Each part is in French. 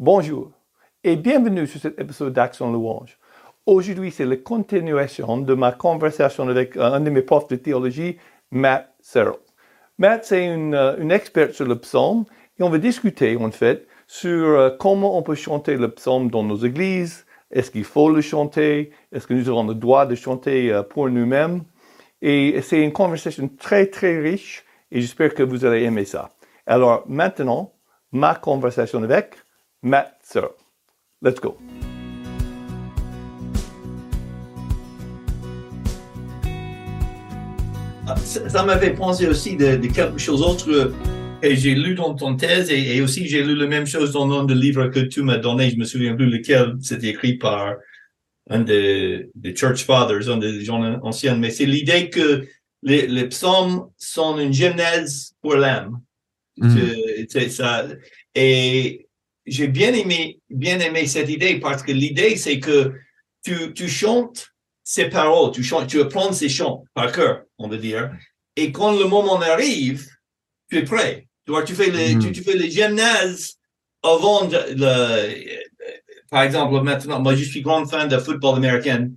Bonjour et bienvenue sur cet épisode d'Action Louange. Aujourd'hui, c'est la continuation de ma conversation avec un de mes profs de théologie, Matt Searle. Matt, c'est une, euh, une experte sur le psaume et on va discuter en fait sur euh, comment on peut chanter le psaume dans nos églises, est-ce qu'il faut le chanter, est-ce que nous avons le droit de chanter euh, pour nous-mêmes. Et c'est une conversation très très riche et j'espère que vous allez aimer ça. Alors maintenant, ma conversation avec Matt Searle. Let's go. Ah, Ça, ça m'avait pensé aussi de, de quelque chose d'autre que j'ai lu dans ton thèse et, et aussi j'ai lu la même chose dans un des livres que tu m'as donné. Je me souviens plus lequel. C'était écrit par un des, des Church Fathers, un des gens anciens. Mais c'est l'idée que les, les psaumes sont une genèse pour l'âme. Ça. Et j'ai bien aimé, bien aimé cette idée parce que l'idée, c'est que tu, tu chantes ces paroles, tu chantes, tu apprends ces chants par cœur, on va dire. Et quand le moment arrive, tu es prêt. Tu vois, tu fais les, Mhm. tu, tu fais les gymnases avant de, le, par exemple, maintenant, moi, je suis grand fan de football américain.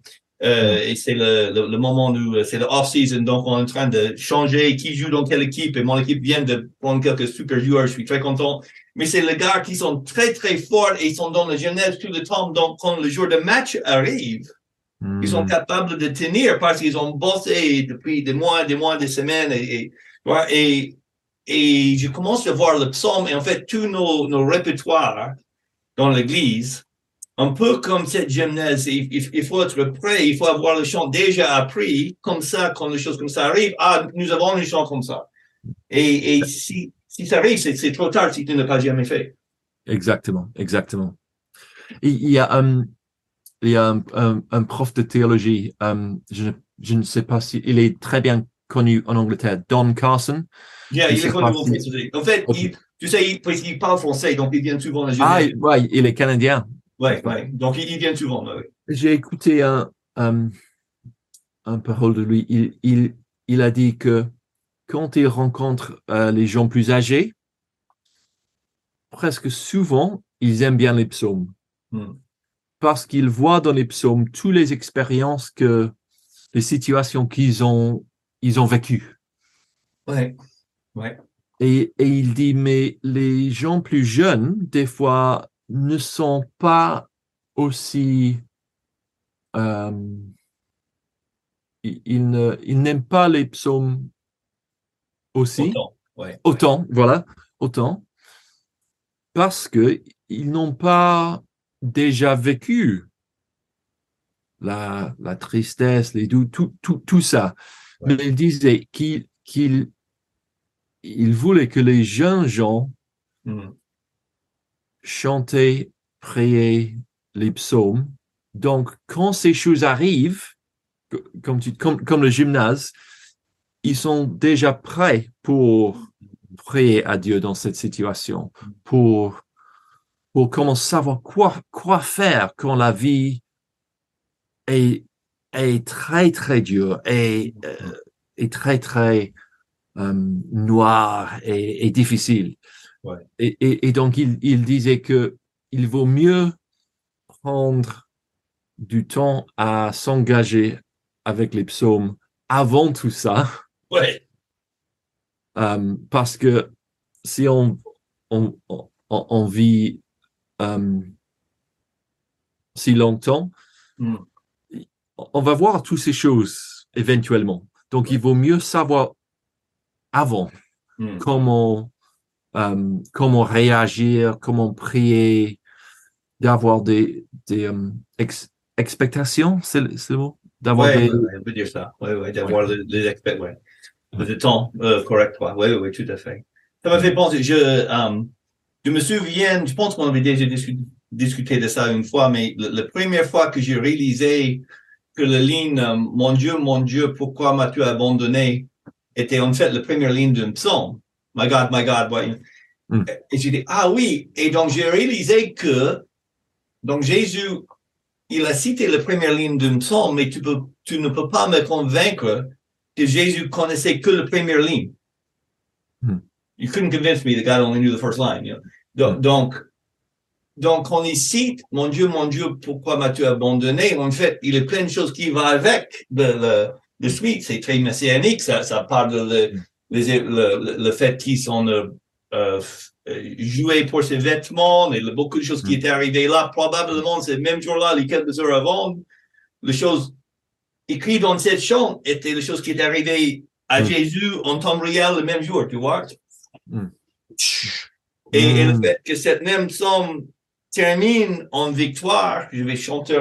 Euh, et c'est le, le, le moment où euh, c'est le off-season, donc on est en train de changer qui joue dans quelle équipe. Et mon équipe vient de prendre quelques super joueurs, je suis très content. Mais c'est les gars qui sont très très forts et ils sont dans le gymnase tout le temps. Donc quand le jour de match arrive, ils sont Mhm. capables de tenir parce qu'ils ont bossé depuis des mois, des mois, des semaines et, et, et, et je commence à voir le psaume et en fait tous nos, nos répertoires dans l'église, un peu comme cette gymnase, il, il, il faut être prêt, il faut avoir le chant déjà appris, comme ça, quand les choses comme ça arrivent, ah, nous avons un chant comme ça. Et, et si, si ça arrive, c'est trop tard si tu ne l'as pas jamais fait. Exactement, exactement. Il il y a, um, il y a un, un, un prof de théologie, um, je, ne- je ne sais pas si il est très bien connu en Angleterre, Don Carson. Yeah, il est connu en fait. En fait, il- tu sais, il, qu'il parle français, donc il vient souvent à la Ah, ouais, il est canadien. Ouais, ouais. Donc, il, il vient souvent, ouais. J'ai écouté un, un, un parole de lui. Il, il, il a dit que quand il rencontre euh, les gens plus âgés, presque souvent, ils aiment bien les psaumes. Hmm. parce qu'ils voient dans les psaumes toutes les expériences que les situations qu'ils ont ils ont vécues. Ouais. Ouais. Et, et il dit mais les gens plus jeunes des fois ne sont pas aussi euh, ils, ils ils n'aiment pas les psaumes aussi Autant. Ouais. autant, voilà, autant, parce que ils n'ont pas déjà vécu la, la tristesse, les doutes, tout, tout, tout ça. Ouais. Mais il disait qu'il qu'il il voulait que les jeunes gens Hmm. chantaient, priaient les psaumes. Donc, quand ces choses arrivent, co- comme, tu, comme, comme le gymnase, ils sont déjà prêts pour prier à Dieu dans cette situation, pour, pour comment savoir quoi, quoi faire quand la vie est, est très, très dure et, euh, est très, très euh, noire et, et difficile. Ouais. Et, et, et donc, il, il disait que il vaut mieux prendre du temps à s'engager avec les psaumes avant tout ça, Ouais. euh, parce que si on, on, on, on vit euh, si longtemps, Hmm. on va voir toutes ces choses éventuellement. Donc, il vaut mieux savoir avant Hmm. comment, euh, comment réagir, comment prier, d'avoir des, des ex- expectations, c'est le, le mot? D'avoir Ouais, des, on peut dire ça. Ouais, ouais, d'avoir les, les Le temps, euh, correct, ouais. Ouais, ouais, tout à fait. Ça m'a fait penser, je, euh, je me souviens, je pense qu'on avait déjà discu- discuté de ça une fois, mais la, la première fois que j'ai réalisé que la ligne, euh, mon Dieu, mon Dieu, pourquoi m'as-tu abandonné, était en fait la première ligne d'un psaume. My God, my God, ouais. Hmm. Et j'ai dit, ah oui. Et donc, j'ai réalisé que, donc Jésus, il a cité la première ligne d'un psaume, mais tu peux, tu ne peux pas me convaincre que Jésus connaissait que la première ligne. Hmm. You couldn't convince me that God only knew the first line. You know? Donc, donc, donc, quand il cite, mon Dieu, mon Dieu, pourquoi m'as-tu abandonné? En fait, il y a plein de choses qui vont avec le, le suite. C'est très messianique. Ça, ça parle de le, les- le, le, le fait qu'ils sont euh, euh, joués pour ses vêtements et le- beaucoup de choses qui étaient arrivées là. Probablement, ce même jour-là, les quelques heures avant, les choses écrites dans cette chant étaient les choses qui étaient arrivées à Mm. Jésus en temps réel le même jour, tu vois? Mm. Et, et le Mm. fait que cette même somme termine en victoire, je vais chanter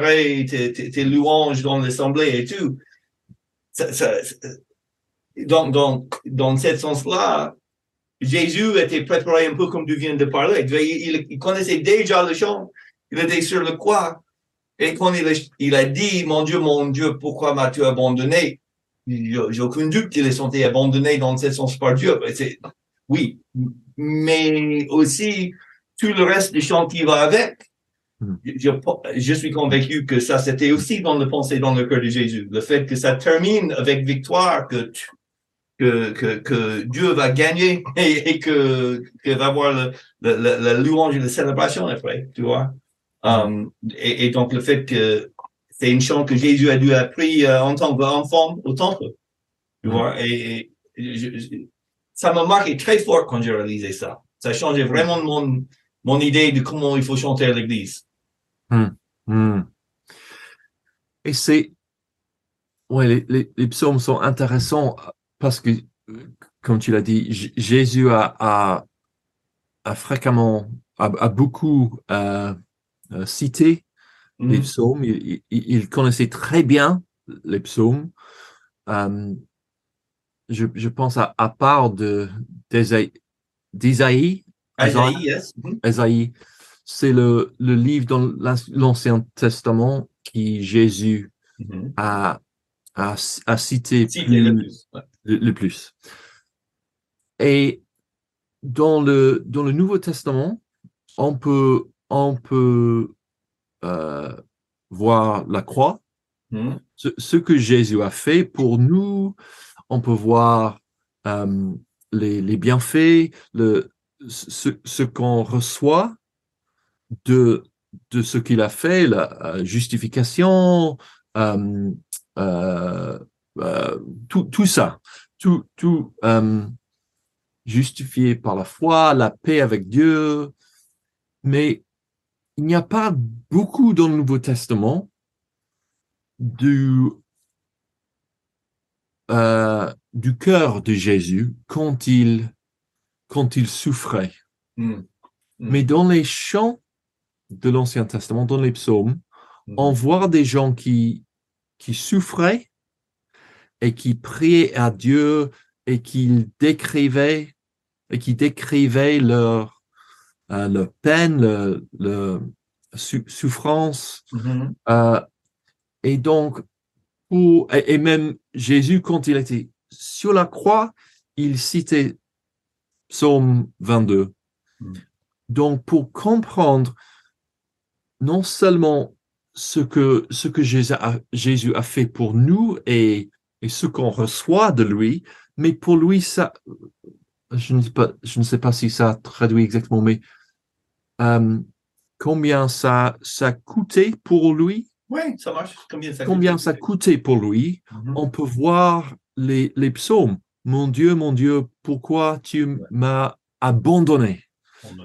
tes, tes, tes louanges dans l'assemblée et tout. Ça, ça, donc, donc, dans ce sens-là, Jésus était préparé un peu comme tu viens de parler. Il, connaissait déjà le chant. Il était sur le quoi. Et quand il a, il a dit, mon Dieu, mon Dieu, pourquoi m'as-tu abandonné? J'ai aucun doute qu'il est senti abandonné dans ce sens par Dieu. Oui, mais aussi tout le reste du chant qui va avec. Hmm. Je, je suis convaincu que ça, c'était aussi dans le pensée, dans le cœur de Jésus. Le fait que ça termine avec victoire, que, que, que, que Dieu va gagner et, et que, que va avoir le, le, le- la louange et la célébration après, tu vois. Um, et, et donc le fait que c'est une chant que Jésus a dû appris euh, en tant qu'enfant au temple, tu vois. Et, et je- je- ça m'a marqué très fort quand j'ai réalisé ça. Ça a changé vraiment mon, mon idée de comment il faut chanter à l'église. Hmm. Et c'est, ouais, les, les, les psaumes sont intéressants parce que, euh, comme tu l'as dit, J- Jésus a, a, a fréquemment, a, a beaucoup euh, euh, cité les Mhm. psaumes. Il, il, il connaissait très bien les psaumes. Euh, je, je pense à, à part de d'Ésaïe, yes. Mhm. Ésaïe, c'est le, le livre dans l'An- l'Ancien Testament qui Jésus Mhm. a, a, a cité plus- le plus. Ouais. le, le plus. Et dans le, dans le Nouveau Testament, on peut, on peut euh, voir la croix, Mhm. ce, ce que Jésus a fait pour nous. On peut voir euh, les, les bienfaits, le, ce, ce qu'on reçoit de, de ce qu'il a fait, la justification, euh, euh, euh, tout, tout ça, tout, tout euh, justifié par la foi, la paix avec Dieu. Mais il n'y a pas beaucoup dans le Nouveau Testament du, euh, du cœur de Jésus quand il, quand il souffrait. Mhm. Mais dans les chants de l'Ancien Testament, dans les psaumes, on voit des gens qui, qui souffraient et qui priaient à Dieu et qui décrivaient et qui décrivaient leur, euh, leur peine, sou- souffrance. Mhm. Euh, et donc, pour, et, et même Jésus, quand il était sur la croix, il citait Psaume 22. Mm. Donc, pour comprendre non seulement ce que, ce que Jésus a, Jésus a fait pour nous et, et ce qu'on reçoit de lui, mais pour lui, ça, je ne sais pas, je ne sais pas si ça traduit exactement, mais euh, combien ça, ça coûtait pour lui, Oui, ça marche. Combien ça combien ça coûtait pour lui, Mhm. on peut voir les, les psaumes. Mon Dieu, mon Dieu, pourquoi tu m'as abandonné?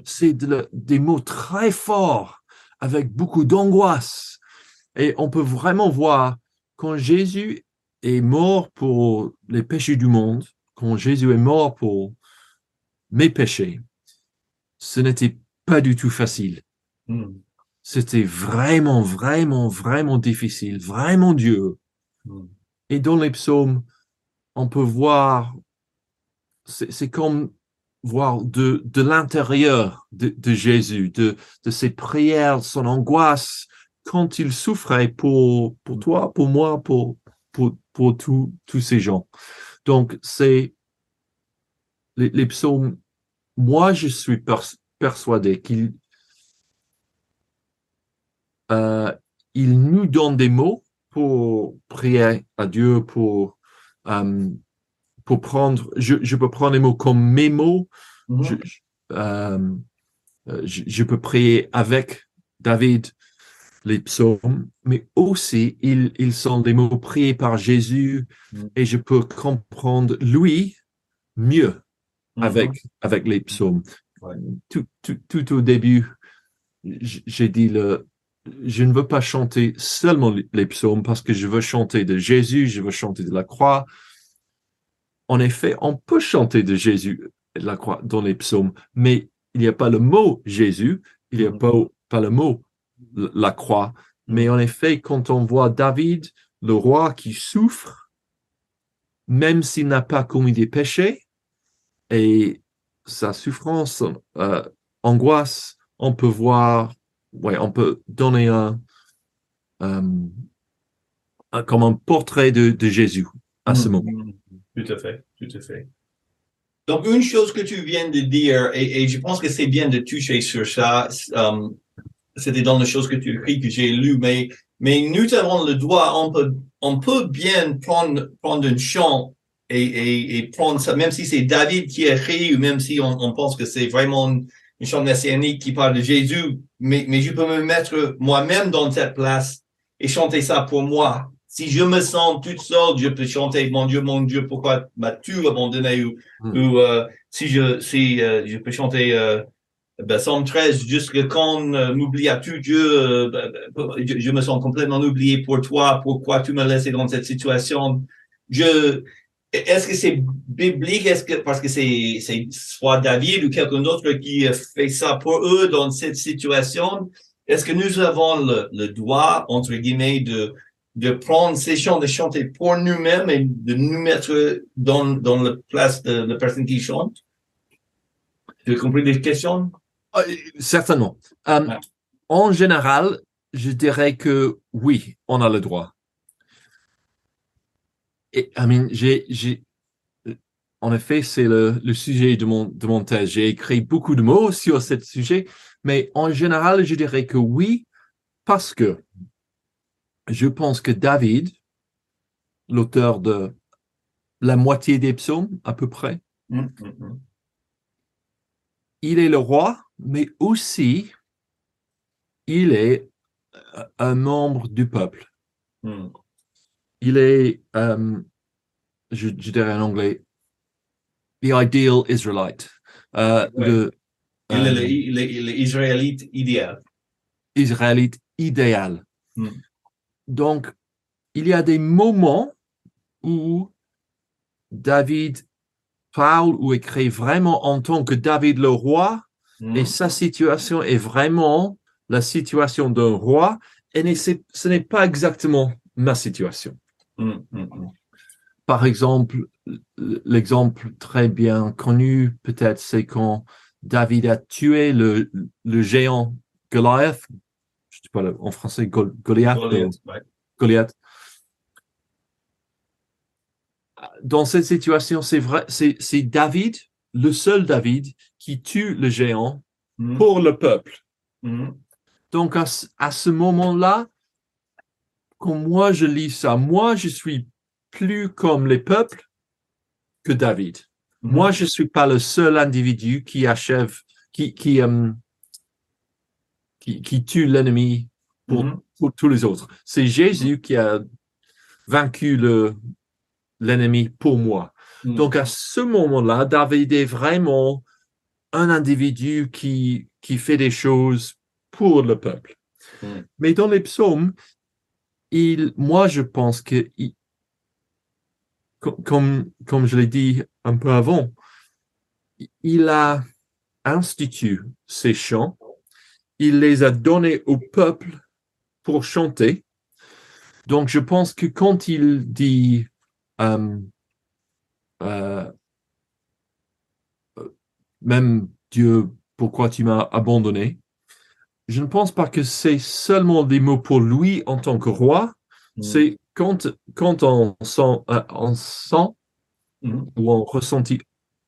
C'est de des mots très forts, avec beaucoup d'angoisse. Et on peut vraiment voir quand Jésus est mort pour les péchés du monde, quand Jésus est mort pour mes péchés, ce n'était pas du tout facile. Mhm. C'était vraiment, vraiment, vraiment difficile, vraiment dur. Mhm. Et dans les psaumes, on peut voir, c'est comme voir de, de l'intérieur de, de Jésus, de, de ses prières, son angoisse, quand il souffrait pour, pour toi, pour moi, pour, pour, pour tous tous ces gens. Donc, c'est les, les psaumes, moi, je suis pers- persuadé qu'il euh, il nous donne des mots pour prier à Dieu, pour, euh, pour prendre, je, je peux prendre les mots comme mes mots, je- je- euh, je, je peux prier avec David les psaumes, mais aussi ils, ils sont des mots priés par Jésus Mm. et je peux comprendre lui mieux Mhm. avec, avec les psaumes. Tout, tout, tout au début, j'ai dit le, je ne veux pas chanter seulement les- psaumes parce que je veux chanter de Jésus, je veux chanter de la croix. En effet, on peut chanter de Jésus et de la croix dans les psaumes, mais il n'y a pas le mot Jésus, il n'y a Mhm. pas, pas le mot la croix. Mais en effet, quand on voit David, le roi qui souffre, même s'il n'a pas commis des péchés, et sa souffrance, euh, angoisse, on peut voir, ouais, on peut donner un, euh, un- comme un portrait de, de Jésus à ce Mhm. moment. Tout à fait, tout à fait. Donc, une chose que tu viens de dire, et, et je pense que c'est bien de toucher sur ça, euh, c'était dans les choses que tu écris que j'ai lu, mais, mais nous avons le droit, on peut, on peut bien prendre, prendre un chant et, et, et prendre ça, même si c'est David qui écrit, ou même si on, on pense que c'est vraiment une, chant messianique qui parle de Jésus, mais, mais je peux me mettre moi-même dans cette place et chanter ça pour moi. Si je me sens toute seule, je peux chanter mon Dieu, mon Dieu, pourquoi m'as-tu abandonné? Ou, Mm. ou euh, si je si euh, je peux chanter euh, ben, Psalm 13 jusque quand euh, m'oublias-tu Dieu euh, ben, ben, je, je me sens complètement oublié pour toi pourquoi tu m'as laissé dans cette situation? Je est-ce que c'est biblique? Est-ce que parce que c'est c'est soit David ou quelqu'un d'autre qui fait ça pour eux dans cette situation est-ce que nous avons le, le droit entre guillemets de de prendre ces chants, de chanter pour nous-mêmes et de nous mettre dans, dans la place de la personne qui chante? Tu as compris les questions? Euh, certainement. Euh, Ouais. En général, je dirais que oui, on a le droit. Et, I mean, j'ai, j'ai, en effet, c'est le, le sujet de mon, de mon thèse. J'ai écrit beaucoup de mots sur ce sujet, mais en général, je dirais que oui, parce que je pense que David, l'auteur de la moitié des psaumes, à peu près, Hum, hum, hum. il est le roi, mais aussi il est euh, un membre du peuple. Il est, euh, je, je dirais en anglais, the ideal Israelite, euh, Ouais. le Il est euh, le- il est- il est israélite idéal. Israélite idéal. Hmm. Donc, il y a des moments où David parle ou écrit vraiment en tant que David le roi, Hum. et sa situation est vraiment la situation d'un roi, et ce n'est pas exactement ma situation. Hum, hum, hum. Par exemple, l'exemple très bien connu, peut-être, c'est quand David a tué le, le géant Goliath. Je sais pas en français, Gol- Goliath. euh, Goliath, ouais. Goliath. Dans cette situation, c'est vrai, c'est David, le seul David, qui tue le géant pour le peuple. Donc, à ce moment-là, quand moi je lis ça, moi je suis plus comme les peuples que David. hum. Moi, je suis pas le seul individu qui achève, qui, qui, euh, qui, qui tue l'ennemi pour, Mhm. pour tous les autres. C'est Jésus qui a vaincu le, l'ennemi pour moi. Hum. Donc, à ce moment-là, David est vraiment un individu qui, qui fait des choses pour le peuple. Mais dans les psaumes, moi, je pense que, comme je l'ai dit un peu avant, il a institué ces chants, il les a donnés au peuple pour chanter. Donc, je pense que quand il dit, euh, euh, euh, même Dieu, pourquoi tu m'as abandonné, je ne pense pas que c'est seulement des mots pour lui en tant que roi, Hum. c'est quand, quand on sent, euh, on sent Hum. ou on ressentit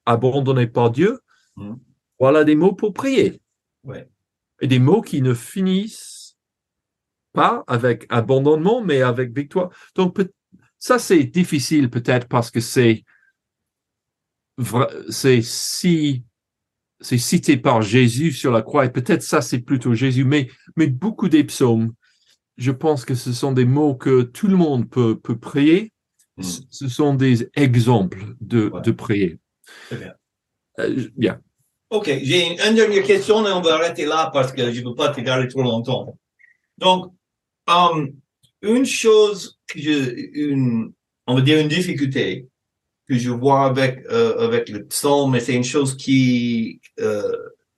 abandonné par Dieu, Mhm. voilà des mots pour prier. Ouais. Et des mots qui ne finissent pas avec abandonnement, mais avec victoire. Donc, ça, c'est difficile peut-être parce que c'est c'est si c'est cité par Jésus sur la croix, et peut-être ça c'est plutôt Jésus, mais, mais beaucoup des psaumes, je pense que ce sont des mots que tout le monde peut, peut prier. Mm. Ce- sont des exemples de, Ouais. de prier. Très bien. Euh, bien. OK, j'ai une, une dernière question et on va arrêter là parce que je ne veux pas te garder trop longtemps. Donc, euh, une chose que je, une, on va dire une difficulté que je vois avec, euh, avec le psaume, et c'est une chose qui, euh,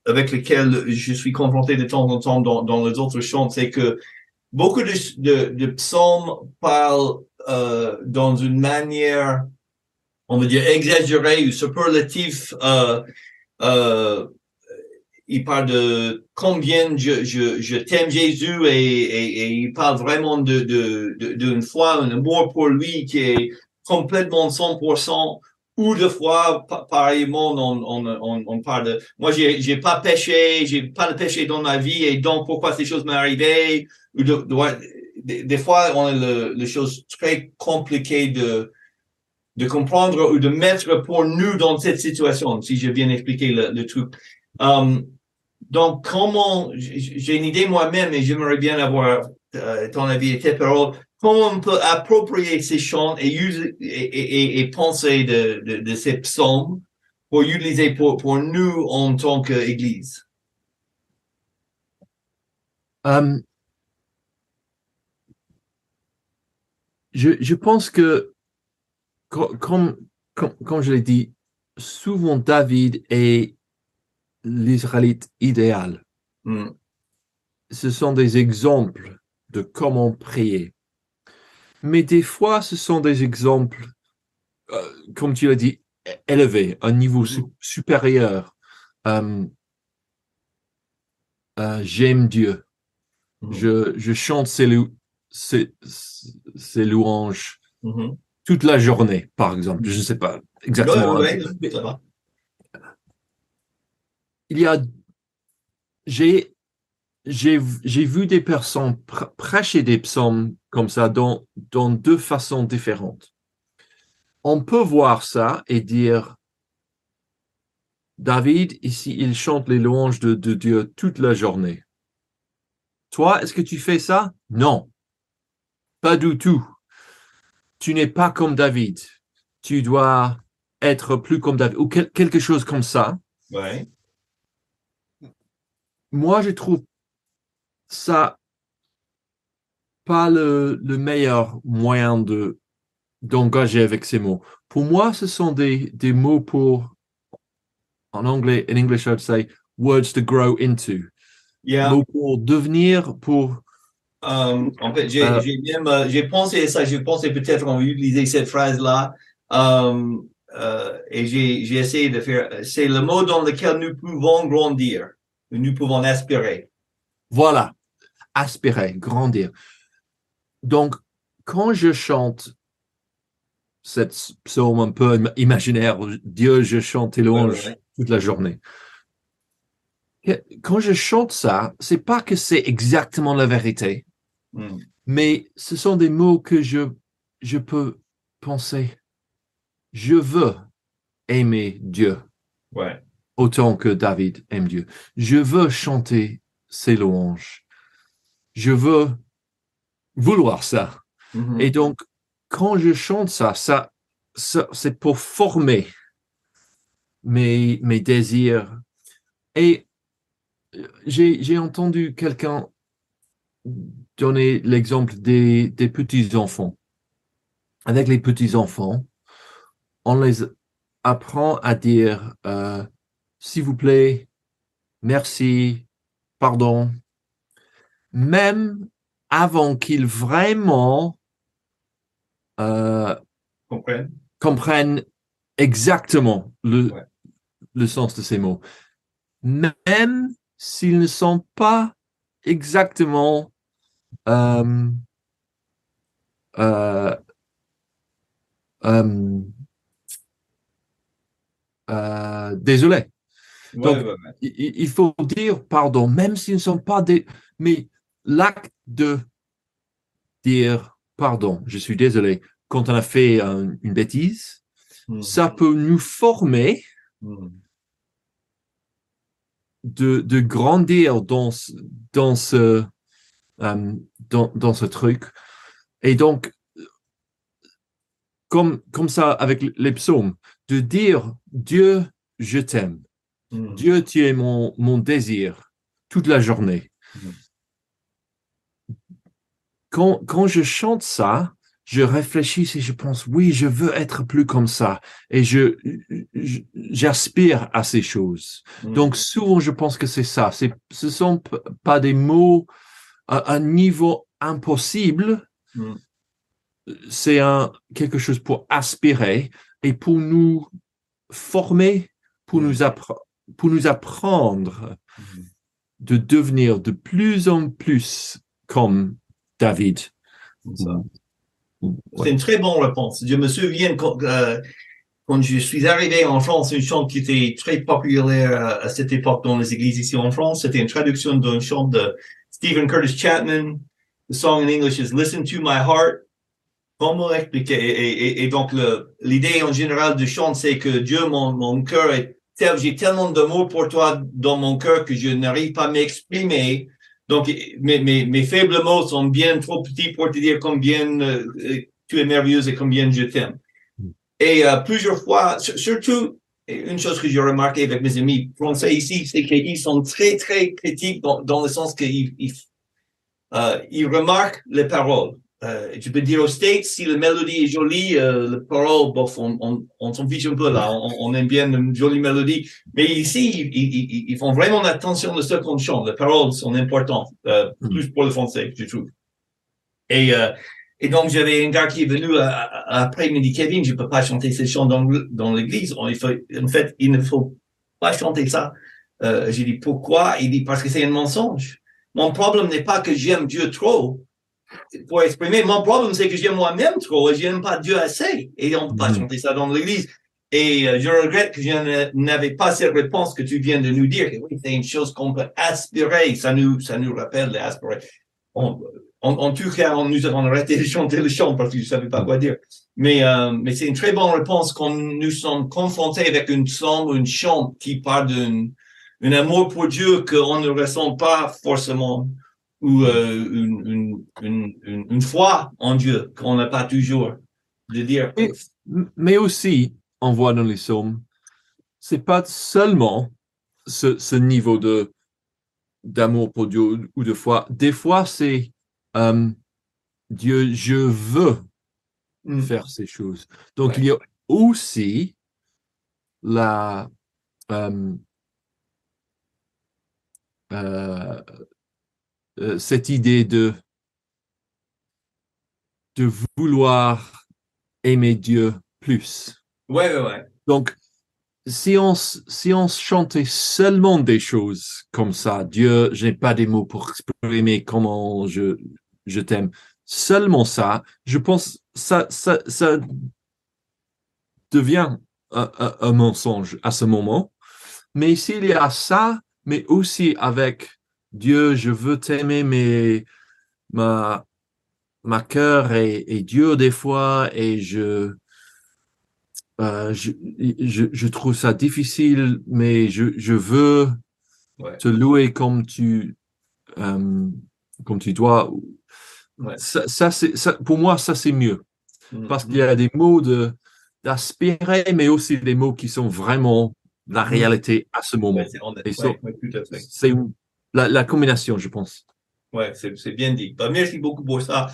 avec laquelle je suis confronté de temps en temps dans, dans les autres chants, c'est que beaucoup de, de, de psaumes parlent euh, dans une manière, on va dire, exagérée ou superlative, euh, euh, il parle de combien je, je, je t'aime Jésus et, et, et il parle vraiment de, de- d'une foi, un amour pour lui qui est complètement 100%. Ou de fois, pa- pareillement, on, on, on, parle de, moi, j'ai, j'ai pas péché, j'ai pas de péché dans ma vie et donc pourquoi ces choses m'arrivaient. Ou de, de- des, fois, on a le, les choses très compliquées de, de comprendre ou de mettre pour nous dans cette situation, si j'ai bien expliqué le, truc. Um, donc, comment, j'ai une idée moi-même et j'aimerais bien avoir euh, ton avis et tes paroles, comment on peut approprier ces chants et, user- et, et, et- et penser de, de, de ces psaumes pour utiliser pour, pour nous en tant qu'Église? Euh, je, je pense que, co- comme, comme, comme je l'ai dit, souvent David est l'Israélite idéal. Hmm. Ce sont des exemples de comment prier. Mais des fois, ce sont des exemples, euh, comme tu l'as dit, élevés, un niveau su- supérieur. Euh, euh, J'aime Dieu. Mhm. Je, je chante ses, lou- ses, ses louanges Mhm. toute la journée, par exemple. Je ne sais pas exactement. Ouais, ouais, ouais. Il y a, j'ai, j'ai, j'ai vu des personnes pr- prêcher des psaumes comme ça dans, dans deux façons différentes. On peut voir ça et dire, David, ici, il chante les louanges de, de Dieu toute la journée. Toi, est-ce que tu fais ça? Non. Pas du tout. Tu n'es pas comme David. Tu dois être plus comme David ou quel- quelque chose comme ça. Ouais. Moi, je trouve ça pas le, le meilleur moyen de d'engager avec ces mots. Pour moi, ce sont des, des mots pour, en anglais, in English, I would say, words to grow into. Yeah. Mots pour devenir, pour, Euh, en fait, j'ai Euh, même euh, j'ai pensé à ça. J'ai pensé peut-être on va utiliser cette phrase-là. Euh, euh, et j'ai j'ai essayé de faire. C'est le mot dans lequel nous pouvons grandir. Nous pouvons aspirer. voilà, aspirer, grandir. Donc, quand je chante cette psaume un peu im- imaginaire, Dieu, je chante tes louanges Ouais, ouais. toute la journée. Quand je chante ça, c'est pas que c'est exactement la vérité, Hmm. mais ce sont des mots que je, je peux penser. Je veux aimer Dieu Ouais. autant que David aime Dieu. Je veux chanter ses louanges. Je veux vouloir ça. Mhm. Et donc, quand je chante ça, ça, ça c'est pour former mes, mes désirs. Et euh, j'ai, j'ai entendu quelqu'un donner l'exemple des, des petits-enfants. Avec les petits-enfants, on les apprend à dire, euh, s'il vous plaît, merci, pardon, même avant qu'ils vraiment euh, comprennent exactement le, Ouais. le sens de ces mots. Même s'ils ne sont pas exactement euh, euh, euh, désolé. Ouais, Donc, ouais, ouais. il, il- il faut dire pardon, même s'ils ne sont pas des... Mais l'acte de dire pardon, je suis désolé, quand on a fait un- une bêtise, Hmm. ça peut nous former Hmm. de, de grandir dans, ce- dans ce, euh, dans, dans ce truc. Et donc, comme, comme ça avec les psaumes, de dire Dieu, je t'aime. Mm. Dieu, tu es mon, mon désir toute la journée. Quand, quand je chante ça, je réfléchis et je pense, oui, je veux être plus comme ça. Et je, j'aspire à ces choses. Mm. Donc, souvent, je pense que c'est ça. C'est, ce sont pas des mots à un niveau impossible. Mm. C'est un, quelque chose pour aspirer et pour nous former, pour Mm. nous appre- pour nous apprendre Mhm. de devenir de plus en plus comme David. C'est une très bonne réponse. Je me souviens quand, euh, quand je suis arrivé en France, une chante qui était très populaire à, à cette époque dans les églises ici en France, c'était une traduction d'une chante de Stephen Curtis Chapman. The song in English is Listen to My Heart. Comment expliquer? Et, et- et donc, l'idée en général du chant, c'est que Dieu, mon, mon cœur est tel, j'ai tellement d'amour pour toi dans mon cœur que je n'arrive pas à m'exprimer. Donc, mes, mes, mes faibles mots sont bien trop petits pour te dire combien euh, tu es merveilleuse et combien je t'aime. Et euh, plusieurs fois, sur- surtout, une chose que j'ai remarqué avec mes amis français ici, c'est qu'ils sont très, très critiques dans, dans le sens qu'ils ils, euh, ils remarquent les paroles. Euh, tu peux dire aux States, si la mélodie est jolie, euh, les paroles, bof, on, on, on s'en fiche un peu là, on, on aime bien une jolie mélodie. Mais ici, ils, ils, ils- font vraiment attention de ce qu'on chante. Les paroles sont importantes, euh, Mm. plus pour le français, je trouve. Et, euh, et donc, j'avais un gars qui est venu euh, après, il me dit, Kevin, je peux pas chanter ces chants dans, dans l'église. En fait, il ne faut pas chanter ça. Euh, j'ai dit, pourquoi? Il dit, parce que c'est un mensonge. Mon problème n'est pas que j'aime Dieu trop pour exprimer. Mon problème, c'est que j'aime moi-même trop et j'aime pas Dieu assez. Et on peut pas chanter ça dans l'église. Et euh, je regrette que je ne- n'avais pas cette réponse que tu viens de nous dire. Oui, c'est une chose qu'on peut aspirer. Ça nous, ça nous rappelle d'aspirer. On- En, en tout cas, on, nous avons arrêté de chanter le chant parce que je savais pas quoi dire. Mais, euh, mais c'est une très bonne réponse quand nous sommes confrontés avec une ou une chante qui parle d'un un amour pour Dieu qu'on ne ressent pas forcément ou euh, une, une, une, une, foi en Dieu qu'on n'a pas toujours. De dire, Et- Mais aussi, on voit dans les psaumes, c'est pas seulement ce, ce niveau de d'amour pour Dieu ou de foi. Des fois, c'est euh, Dieu, je veux Mm. faire ces choses. Donc, Ouais. il y a aussi la euh, cette idée de de vouloir aimer Dieu plus. ouais, ouais, ouais. Donc, si on, si on chantait seulement des choses comme ça, Dieu, je n'ai pas des mots pour exprimer comment je, je t'aime, seulement ça, je pense ça, ça, ça devient un, un- un mensonge à ce moment. Mais s'il y a ça, mais aussi avec Dieu, je veux t'aimer, mais ma, ma cœur est, est dur des fois et je, euh, je, je, je trouve ça difficile, mais je, je veux Ouais. te louer comme tu, euh, comme tu dois. Ouais. Ça, ça, c'est, ça, pour moi, ça, c'est mieux. Mm. Parce qu'il y a des mots de, d'aspirer, mais aussi des mots qui sont vraiment la Mhm. réalité à ce moment. Ouais, c'est la, la combinaison, je pense. Ouais, c'est c'est bien dit. Bah, merci beaucoup pour ça.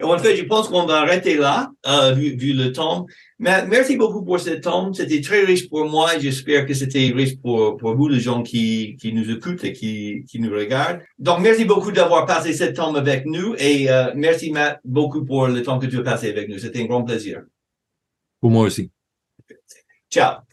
Et en fait, je pense qu'on va arrêter là, euh, vu, vu le temps. Mais merci beaucoup pour ce temps. C'était très riche pour moi et j'espère que c'était riche pour, pour vous, les gens qui, qui nous écoutent et qui, qui nous regardent. Donc, merci beaucoup d'avoir passé ce temps avec nous et euh, merci Matt beaucoup pour le temps que tu as passé avec nous. C'était un grand plaisir. Pour moi aussi. Ciao.